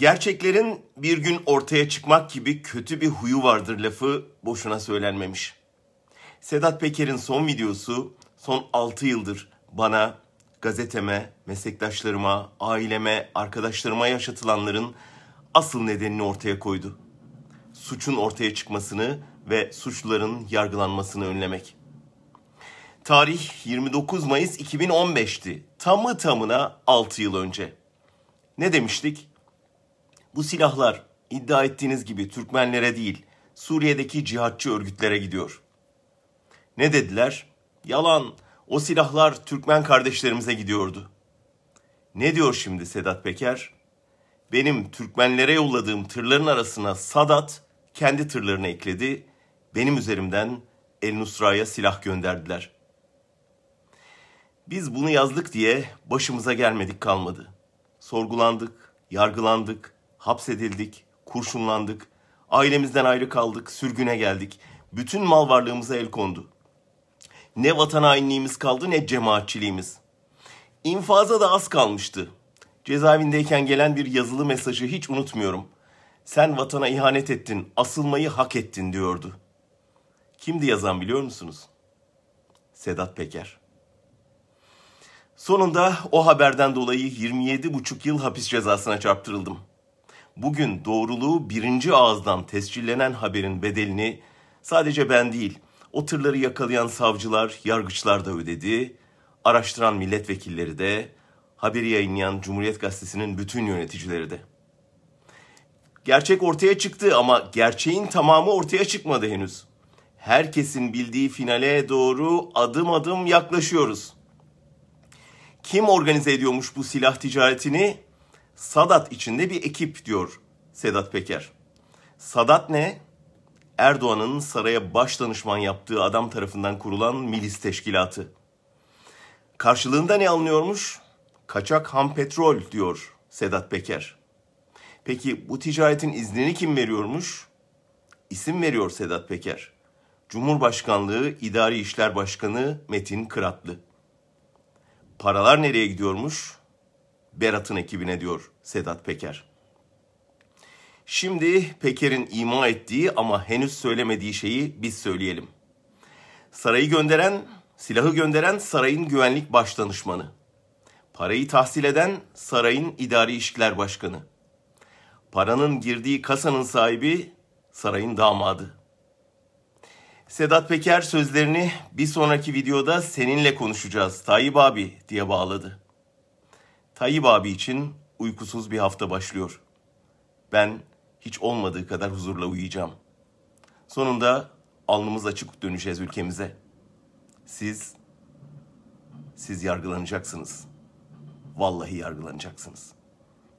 Gerçeklerin bir gün ortaya çıkmak gibi kötü bir huyu vardır lafı boşuna söylenmemiş. Sedat Peker'in son videosu son 6 yıldır bana, gazeteme, meslektaşlarıma, aileme, arkadaşlarıma yaşatılanların asıl nedenini ortaya koydu. Suçun ortaya çıkmasını ve suçluların yargılanmasını önlemek. Tarih 29 Mayıs 2015'ti. Tamı tamına 6 yıl önce. Ne demiştik? Bu silahlar iddia ettiğiniz gibi Türkmenlere değil, Suriye'deki cihatçı örgütlere gidiyor. Ne dediler? Yalan. O silahlar Türkmen kardeşlerimize gidiyordu. Ne diyor şimdi Sedat Peker? Benim Türkmenlere yolladığım tırların arasına Sadat kendi tırlarını ekledi. Benim üzerimden El Nusra'ya silah gönderdiler. Biz bunu yazdık diye başımıza gelmedik kalmadı. Sorgulandık, yargılandık, hapsedildik, kurşunlandık, ailemizden ayrı kaldık, sürgüne geldik. Bütün mal varlığımıza el kondu. Ne vatan hainliğimiz kaldı ne cemaatçiliğimiz. İnfaza da az kalmıştı. Cezaevindeyken gelen bir yazılı mesajı hiç unutmuyorum. Sen vatana ihanet ettin, asılmayı hak ettin diyordu. Kimdi yazan biliyor musunuz? Sedat Peker. Sonunda o haberden dolayı 27,5 yıl hapis cezasına çarptırıldım. Bugün doğruluğu birinci ağızdan tescillenen haberin bedelini sadece ben değil, o tırları yakalayan savcılar, yargıçlar da ödedi, araştıran milletvekilleri de, haberi yayınlayan Cumhuriyet Gazetesi'nin bütün yöneticileri de. Gerçek ortaya çıktı ama gerçeğin tamamı ortaya çıkmadı henüz. Herkesin bildiği finale doğru adım adım yaklaşıyoruz. Kim organize ediyormuş bu silah ticaretini? Sadat içinde bir ekip diyor Sedat Peker. Sadat ne? Erdoğan'ın saraya baş danışman yaptığı adam tarafından kurulan milis teşkilatı. Karşılığında ne alınıyormuş? Kaçak ham petrol diyor Sedat Peker. Peki bu ticaretin iznini kim veriyormuş? İsim veriyor Sedat Peker. Cumhurbaşkanlığı İdari İşler Başkanı Metin Kıratlı. Paralar nereye gidiyormuş? Berat'ın ekibine diyor Sedat Peker. Şimdi Peker'in ima ettiği ama henüz söylemediği şeyi biz söyleyelim. Sarayı gönderen, silahı gönderen sarayın güvenlik başdanışmanı. Parayı tahsil eden sarayın idari işler başkanı. Paranın girdiği kasanın sahibi sarayın damadı. Sedat Peker sözlerini bir sonraki videoda seninle konuşacağız Tayyip abi diye bağladı. Tayyip abi için uykusuz bir hafta başlıyor. Ben hiç olmadığı kadar huzurla uyuyacağım. Sonunda alnımız açık döneceğiz ülkemize. Siz, siz yargılanacaksınız. Vallahi yargılanacaksınız.